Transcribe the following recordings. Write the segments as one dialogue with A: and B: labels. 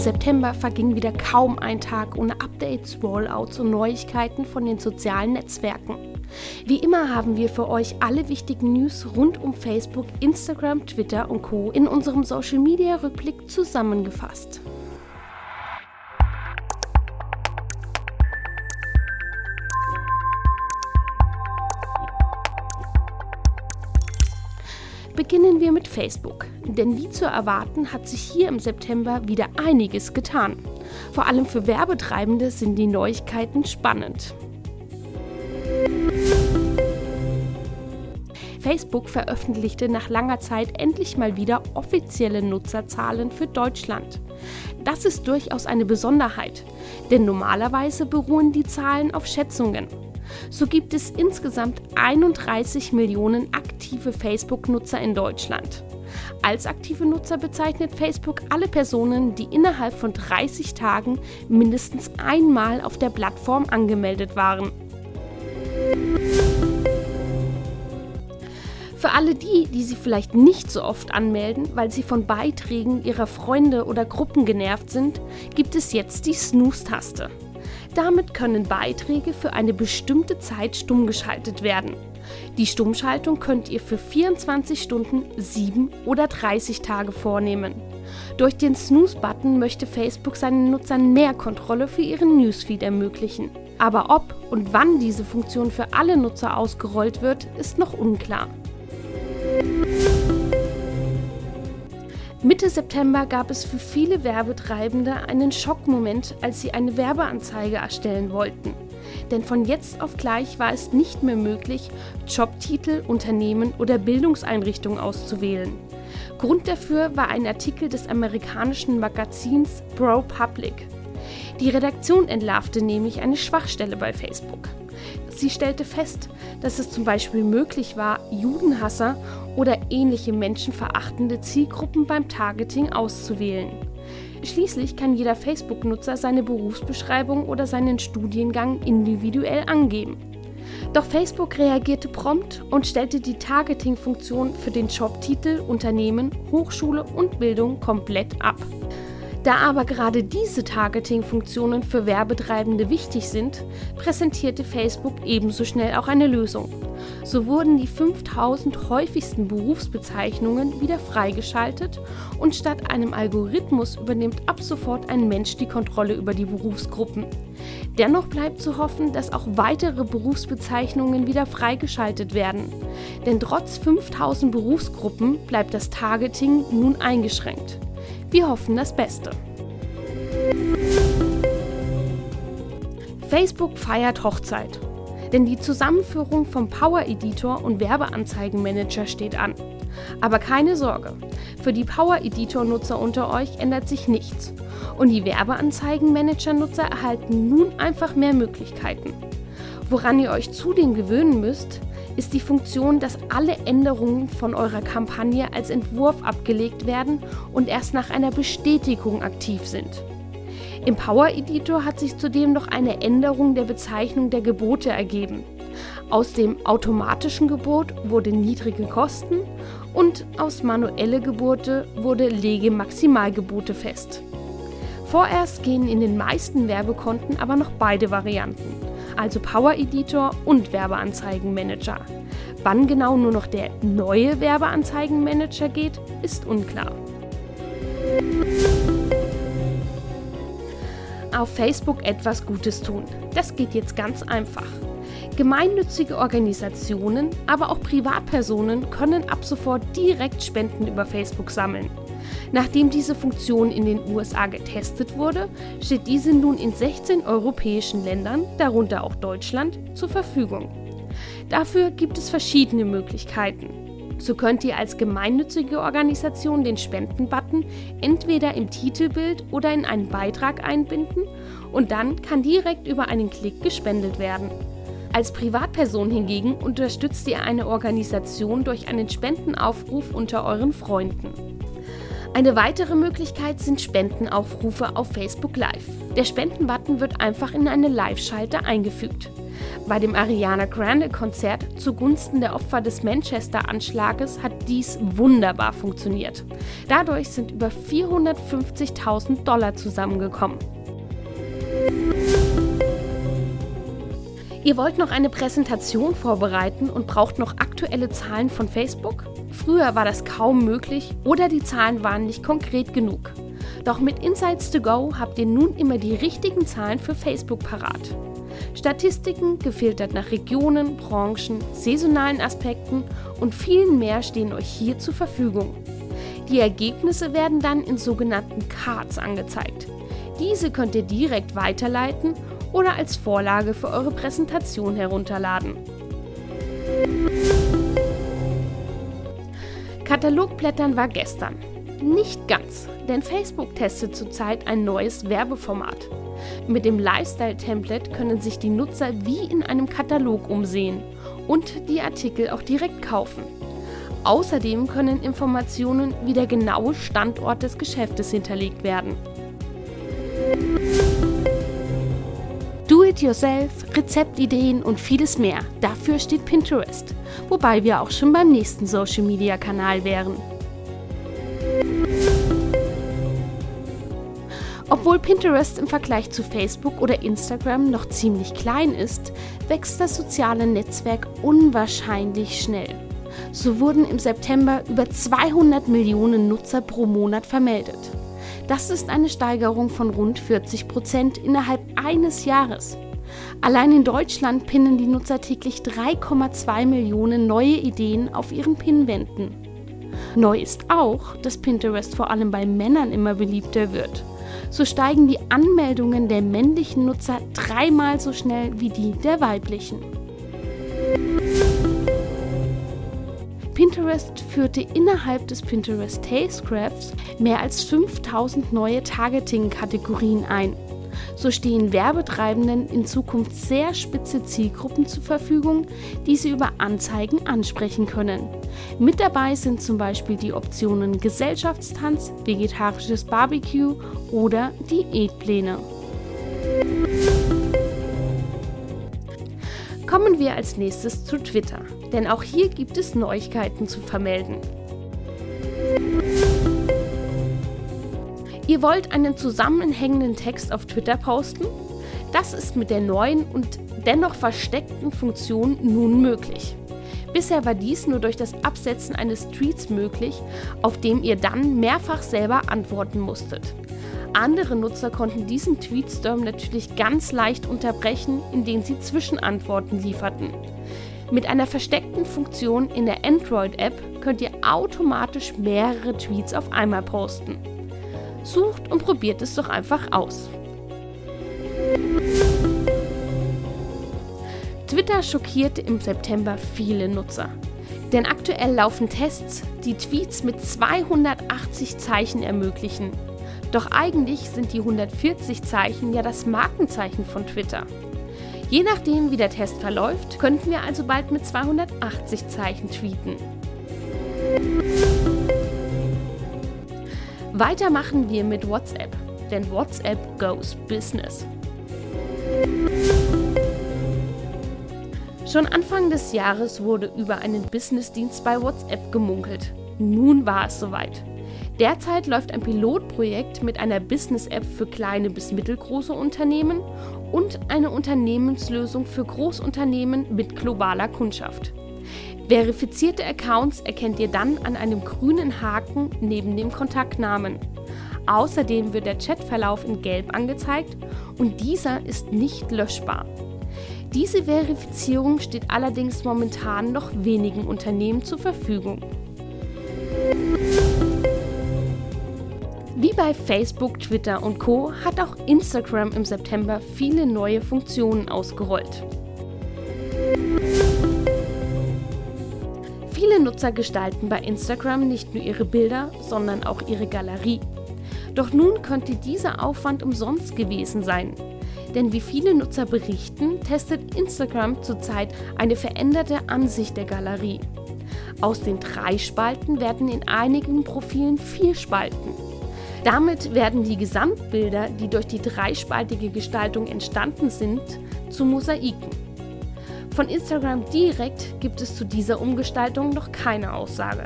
A: September verging wieder kaum ein Tag ohne Updates, Rollouts und Neuigkeiten von den sozialen Netzwerken. Wie immer haben wir für euch alle wichtigen News rund um Facebook, Instagram, Twitter und Co. in unserem Social Media Rückblick zusammengefasst. Facebook, denn wie zu erwarten hat sich hier im September wieder einiges getan. Vor allem für Werbetreibende sind die Neuigkeiten spannend. Facebook veröffentlichte nach langer Zeit endlich mal wieder offizielle Nutzerzahlen für Deutschland. Das ist durchaus eine Besonderheit, denn normalerweise beruhen die Zahlen auf Schätzungen. So gibt es insgesamt 31 Millionen aktive Facebook-Nutzer in Deutschland. Als aktive Nutzer bezeichnet Facebook alle Personen, die innerhalb von 30 Tagen mindestens einmal auf der Plattform angemeldet waren. Für alle die, die sie vielleicht nicht so oft anmelden, weil sie von Beiträgen ihrer Freunde oder Gruppen genervt sind, gibt es jetzt die Snooze-Taste. Damit können Beiträge für eine bestimmte Zeit stumm geschaltet werden. Die Stummschaltung könnt ihr für 24 Stunden, 7 oder 30 Tage vornehmen. Durch den Snooze-Button möchte Facebook seinen Nutzern mehr Kontrolle für ihren Newsfeed ermöglichen. Aber ob und wann diese Funktion für alle Nutzer ausgerollt wird, ist noch unklar. Mitte September gab es für viele Werbetreibende einen Schockmoment, als sie eine Werbeanzeige erstellen wollten. Denn von jetzt auf gleich war es nicht mehr möglich, Jobtitel, Unternehmen oder Bildungseinrichtungen auszuwählen. Grund dafür war ein Artikel des amerikanischen Magazins ProPublic. Die Redaktion entlarvte nämlich eine Schwachstelle bei Facebook. Sie stellte fest, dass es zum Beispiel möglich war, Judenhasser oder ähnliche menschenverachtende Zielgruppen beim Targeting auszuwählen. Schließlich kann jeder Facebook-Nutzer seine Berufsbeschreibung oder seinen Studiengang individuell angeben. Doch Facebook reagierte prompt und stellte die Targeting-Funktion für den Jobtitel Unternehmen, Hochschule und Bildung komplett ab. Da aber gerade diese Targeting-Funktionen für Werbetreibende wichtig sind, präsentierte Facebook ebenso schnell auch eine Lösung. So wurden die 5000 häufigsten Berufsbezeichnungen wieder freigeschaltet und statt einem Algorithmus übernimmt ab sofort ein Mensch die Kontrolle über die Berufsgruppen. Dennoch bleibt zu hoffen, dass auch weitere Berufsbezeichnungen wieder freigeschaltet werden. Denn trotz 5000 Berufsgruppen bleibt das Targeting nun eingeschränkt. Wir hoffen das Beste. Facebook feiert Hochzeit. Denn die Zusammenführung vom Power Editor und Werbeanzeigenmanager steht an. Aber keine Sorge, für die Power Editor-Nutzer unter euch ändert sich nichts. Und die Werbeanzeigenmanager-Nutzer erhalten nun einfach mehr Möglichkeiten. Woran ihr euch zudem gewöhnen müsst, ist die Funktion, dass alle Änderungen von eurer Kampagne als Entwurf abgelegt werden und erst nach einer Bestätigung aktiv sind. Im Power Editor hat sich zudem noch eine Änderung der Bezeichnung der Gebote ergeben. Aus dem automatischen Gebot wurde niedrige Kosten und aus manuelle Gebote wurde lege Maximalgebote fest. Vorerst gehen in den meisten Werbekonten aber noch beide Varianten also Power Editor und Werbeanzeigenmanager. Wann genau nur noch der neue Werbeanzeigenmanager geht, ist unklar. Auf Facebook etwas Gutes tun. Das geht jetzt ganz einfach. Gemeinnützige Organisationen, aber auch Privatpersonen können ab sofort direkt Spenden über Facebook sammeln. Nachdem diese Funktion in den USA getestet wurde, steht diese nun in 16 europäischen Ländern, darunter auch Deutschland, zur Verfügung. Dafür gibt es verschiedene Möglichkeiten. So könnt ihr als gemeinnützige Organisation den Spenden-Button entweder im Titelbild oder in einen Beitrag einbinden und dann kann direkt über einen Klick gespendet werden. Als Privatperson hingegen unterstützt ihr eine Organisation durch einen Spendenaufruf unter euren Freunden. Eine weitere Möglichkeit sind Spendenaufrufe auf Facebook Live. Der Spendenbutton wird einfach in eine Live-Schalte eingefügt. Bei dem Ariana Grande Konzert zugunsten der Opfer des Manchester-Anschlages hat dies wunderbar funktioniert. Dadurch sind über 450.000 Dollar zusammengekommen. Ihr wollt noch eine Präsentation vorbereiten und braucht noch aktuelle Zahlen von Facebook? Früher war das kaum möglich oder die Zahlen waren nicht konkret genug. Doch mit Insights to Go habt ihr nun immer die richtigen Zahlen für Facebook parat. Statistiken, gefiltert nach Regionen, Branchen, saisonalen Aspekten und vielen mehr stehen euch hier zur Verfügung. Die Ergebnisse werden dann in sogenannten Cards angezeigt. Diese könnt ihr direkt weiterleiten oder als Vorlage für eure Präsentation herunterladen. Katalogblättern war gestern. Nicht ganz, denn Facebook testet zurzeit ein neues Werbeformat. Mit dem Lifestyle-Template können sich die Nutzer wie in einem Katalog umsehen und die Artikel auch direkt kaufen. Außerdem können Informationen wie der genaue Standort des Geschäftes hinterlegt werden. Do-it-yourself, Rezeptideen und vieles mehr. Dafür steht Pinterest. Wobei wir auch schon beim nächsten Social-Media-Kanal wären. Obwohl Pinterest im Vergleich zu Facebook oder Instagram noch ziemlich klein ist, wächst das soziale Netzwerk unwahrscheinlich schnell. So wurden im September über 200 Millionen Nutzer pro Monat vermeldet. Das ist eine Steigerung von rund 40 Prozent innerhalb eines Jahres. Allein in Deutschland pinnen die Nutzer täglich 3,2 Millionen neue Ideen auf ihren Pinwänden. Neu ist auch, dass Pinterest vor allem bei Männern immer beliebter wird. So steigen die Anmeldungen der männlichen Nutzer dreimal so schnell wie die der weiblichen. Pinterest führte innerhalb des Pinterest Tastecrafts mehr als 5000 neue Targeting-Kategorien ein. So stehen Werbetreibenden in Zukunft sehr spitze Zielgruppen zur Verfügung, die sie über Anzeigen ansprechen können. Mit dabei sind zum Beispiel die Optionen Gesellschaftstanz, vegetarisches Barbecue oder Diätpläne. Kommen wir als nächstes zu Twitter denn auch hier gibt es Neuigkeiten zu vermelden. Ihr wollt einen zusammenhängenden Text auf Twitter posten? Das ist mit der neuen und dennoch versteckten Funktion nun möglich. Bisher war dies nur durch das Absetzen eines Tweets möglich, auf dem ihr dann mehrfach selber antworten musstet. Andere Nutzer konnten diesen Tweetstorm natürlich ganz leicht unterbrechen, indem sie Zwischenantworten lieferten. Mit einer versteckten Funktion in der Android-App könnt ihr automatisch mehrere Tweets auf einmal posten. Sucht und probiert es doch einfach aus. Twitter schockierte im September viele Nutzer. Denn aktuell laufen Tests, die Tweets mit 280 Zeichen ermöglichen. Doch eigentlich sind die 140 Zeichen ja das Markenzeichen von Twitter. Je nachdem, wie der Test verläuft, könnten wir also bald mit 280 Zeichen tweeten. Weiter machen wir mit WhatsApp, denn WhatsApp goes Business. Schon Anfang des Jahres wurde über einen Businessdienst bei WhatsApp gemunkelt. Nun war es soweit. Derzeit läuft ein Pilotprojekt mit einer Business-App für kleine bis mittelgroße Unternehmen und eine Unternehmenslösung für Großunternehmen mit globaler Kundschaft. Verifizierte Accounts erkennt ihr dann an einem grünen Haken neben dem Kontaktnamen. Außerdem wird der Chatverlauf in Gelb angezeigt und dieser ist nicht löschbar. Diese Verifizierung steht allerdings momentan noch wenigen Unternehmen zur Verfügung. Wie bei Facebook, Twitter und Co hat auch Instagram im September viele neue Funktionen ausgerollt. Viele Nutzer gestalten bei Instagram nicht nur ihre Bilder, sondern auch ihre Galerie. Doch nun könnte dieser Aufwand umsonst gewesen sein. Denn wie viele Nutzer berichten, testet Instagram zurzeit eine veränderte Ansicht der Galerie. Aus den drei Spalten werden in einigen Profilen vier Spalten. Damit werden die Gesamtbilder, die durch die dreispaltige Gestaltung entstanden sind, zu Mosaiken. Von Instagram direkt gibt es zu dieser Umgestaltung noch keine Aussage.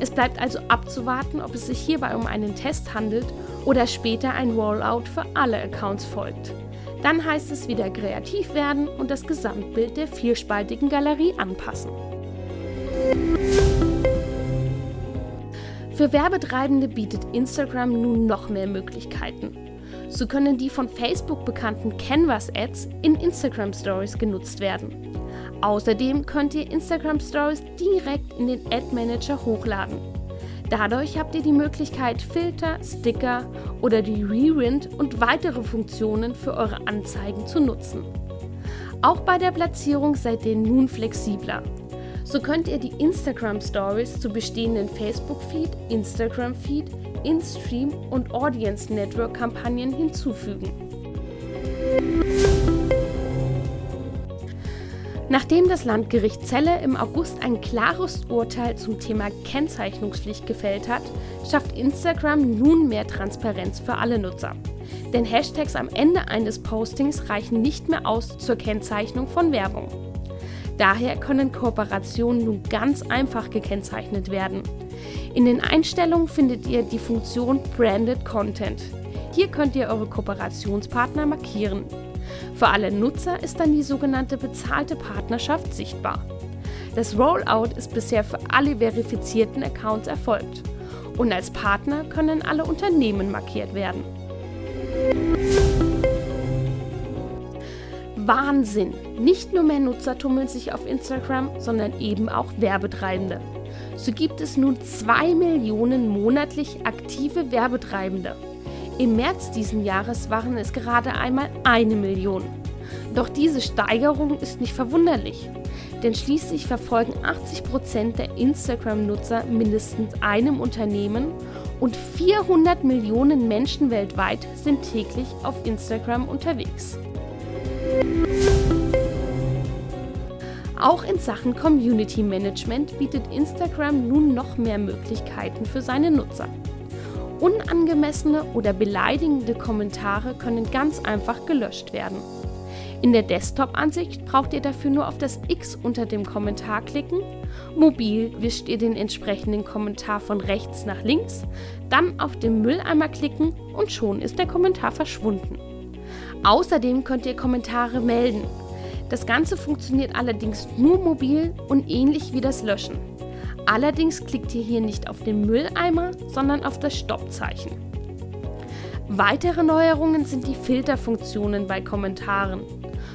A: Es bleibt also abzuwarten, ob es sich hierbei um einen Test handelt oder später ein Rollout für alle Accounts folgt. Dann heißt es wieder kreativ werden und das Gesamtbild der vierspaltigen Galerie anpassen. Für Werbetreibende bietet Instagram nun noch mehr Möglichkeiten. So können die von Facebook bekannten Canvas-Ads in Instagram Stories genutzt werden. Außerdem könnt ihr Instagram Stories direkt in den Ad Manager hochladen. Dadurch habt ihr die Möglichkeit, Filter, Sticker oder die Rewind und weitere Funktionen für eure Anzeigen zu nutzen. Auch bei der Platzierung seid ihr nun flexibler. So könnt ihr die Instagram Stories zu bestehenden Facebook Feed, Instagram Feed, InStream und Audience Network Kampagnen hinzufügen. Nachdem das Landgericht Celle im August ein klares Urteil zum Thema Kennzeichnungspflicht gefällt hat, schafft Instagram nun mehr Transparenz für alle Nutzer. Denn Hashtags am Ende eines Postings reichen nicht mehr aus zur Kennzeichnung von Werbung. Daher können Kooperationen nun ganz einfach gekennzeichnet werden. In den Einstellungen findet ihr die Funktion Branded Content. Hier könnt ihr eure Kooperationspartner markieren. Für alle Nutzer ist dann die sogenannte bezahlte Partnerschaft sichtbar. Das Rollout ist bisher für alle verifizierten Accounts erfolgt und als Partner können alle Unternehmen markiert werden. Wahnsinn! Nicht nur mehr Nutzer tummeln sich auf Instagram, sondern eben auch Werbetreibende. So gibt es nun 2 Millionen monatlich aktive Werbetreibende. Im März diesen Jahres waren es gerade einmal eine Million. Doch diese Steigerung ist nicht verwunderlich, denn schließlich verfolgen 80 Prozent der Instagram-Nutzer mindestens einem Unternehmen und 400 Millionen Menschen weltweit sind täglich auf Instagram unterwegs. Auch in Sachen Community Management bietet Instagram nun noch mehr Möglichkeiten für seine Nutzer. Unangemessene oder beleidigende Kommentare können ganz einfach gelöscht werden. In der Desktop-Ansicht braucht ihr dafür nur auf das X unter dem Kommentar klicken. Mobil wischt ihr den entsprechenden Kommentar von rechts nach links, dann auf den Mülleimer klicken und schon ist der Kommentar verschwunden. Außerdem könnt ihr Kommentare melden. Das Ganze funktioniert allerdings nur mobil und ähnlich wie das Löschen. Allerdings klickt ihr hier nicht auf den Mülleimer, sondern auf das Stoppzeichen. Weitere Neuerungen sind die Filterfunktionen bei Kommentaren.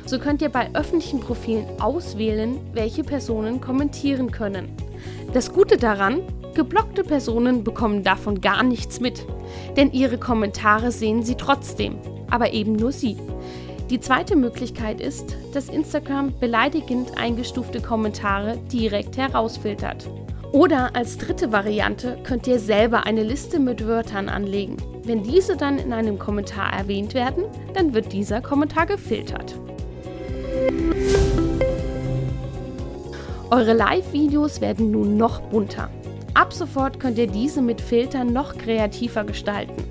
A: So könnt ihr bei öffentlichen Profilen auswählen, welche Personen kommentieren können. Das Gute daran, geblockte Personen bekommen davon gar nichts mit, denn ihre Kommentare sehen sie trotzdem, aber eben nur sie. Die zweite Möglichkeit ist, dass Instagram beleidigend eingestufte Kommentare direkt herausfiltert. Oder als dritte Variante könnt ihr selber eine Liste mit Wörtern anlegen. Wenn diese dann in einem Kommentar erwähnt werden, dann wird dieser Kommentar gefiltert. Eure Live-Videos werden nun noch bunter. Ab sofort könnt ihr diese mit Filtern noch kreativer gestalten.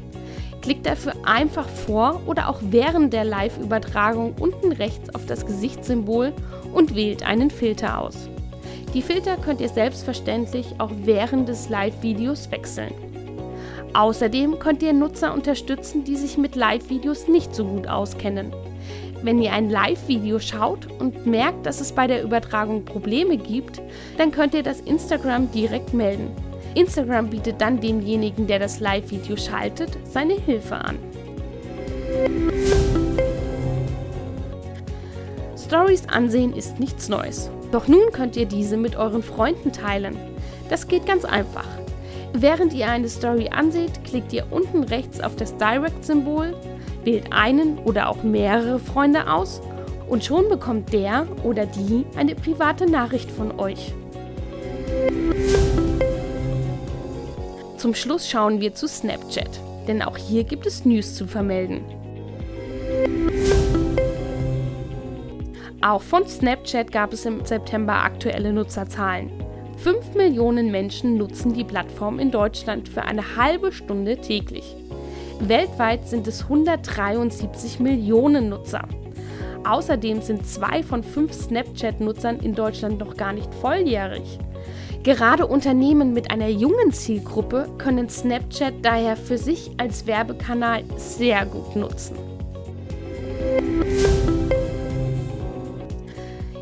A: Klickt dafür einfach vor oder auch während der Live-Übertragung unten rechts auf das Gesichtssymbol und wählt einen Filter aus. Die Filter könnt ihr selbstverständlich auch während des Live-Videos wechseln. Außerdem könnt ihr Nutzer unterstützen, die sich mit Live-Videos nicht so gut auskennen. Wenn ihr ein Live-Video schaut und merkt, dass es bei der Übertragung Probleme gibt, dann könnt ihr das Instagram direkt melden. Instagram bietet dann demjenigen, der das Live-Video schaltet, seine Hilfe an. Stories ansehen ist nichts Neues. Doch nun könnt ihr diese mit euren Freunden teilen. Das geht ganz einfach. Während ihr eine Story anseht, klickt ihr unten rechts auf das Direct-Symbol, wählt einen oder auch mehrere Freunde aus und schon bekommt der oder die eine private Nachricht von euch. Zum Schluss schauen wir zu Snapchat, denn auch hier gibt es News zu vermelden. Auch von Snapchat gab es im September aktuelle Nutzerzahlen. 5 Millionen Menschen nutzen die Plattform in Deutschland für eine halbe Stunde täglich. Weltweit sind es 173 Millionen Nutzer. Außerdem sind zwei von fünf Snapchat-Nutzern in Deutschland noch gar nicht volljährig. Gerade Unternehmen mit einer jungen Zielgruppe können Snapchat daher für sich als Werbekanal sehr gut nutzen.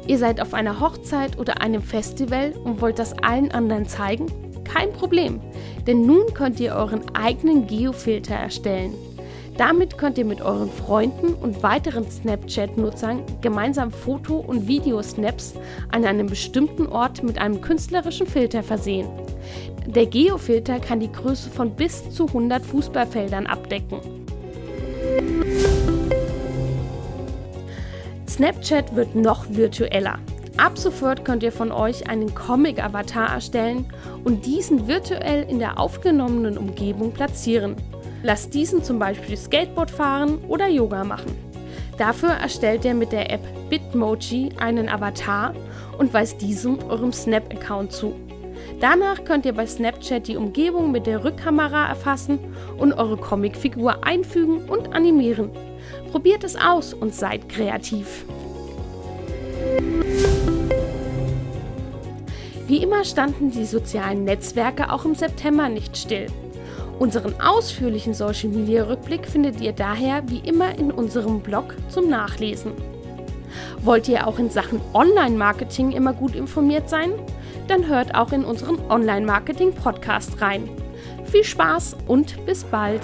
A: Ihr seid auf einer Hochzeit oder einem Festival und wollt das allen anderen zeigen? Kein Problem, denn nun könnt ihr euren eigenen Geofilter erstellen. Damit könnt ihr mit euren Freunden und weiteren Snapchat-Nutzern gemeinsam Foto- und Videosnaps an einem bestimmten Ort mit einem künstlerischen Filter versehen. Der Geofilter kann die Größe von bis zu 100 Fußballfeldern abdecken. Snapchat wird noch virtueller. Ab sofort könnt ihr von euch einen Comic-Avatar erstellen und diesen virtuell in der aufgenommenen Umgebung platzieren. Lasst diesen zum Beispiel Skateboard fahren oder Yoga machen. Dafür erstellt ihr mit der App Bitmoji einen Avatar und weist diesem eurem Snap-Account zu. Danach könnt ihr bei Snapchat die Umgebung mit der Rückkamera erfassen und eure Comicfigur einfügen und animieren. Probiert es aus und seid kreativ. Wie immer standen die sozialen Netzwerke auch im September nicht still. Unseren ausführlichen Social Media Rückblick findet ihr daher wie immer in unserem Blog zum Nachlesen. Wollt ihr auch in Sachen Online-Marketing immer gut informiert sein? Dann hört auch in unseren Online-Marketing-Podcast rein. Viel Spaß und bis bald!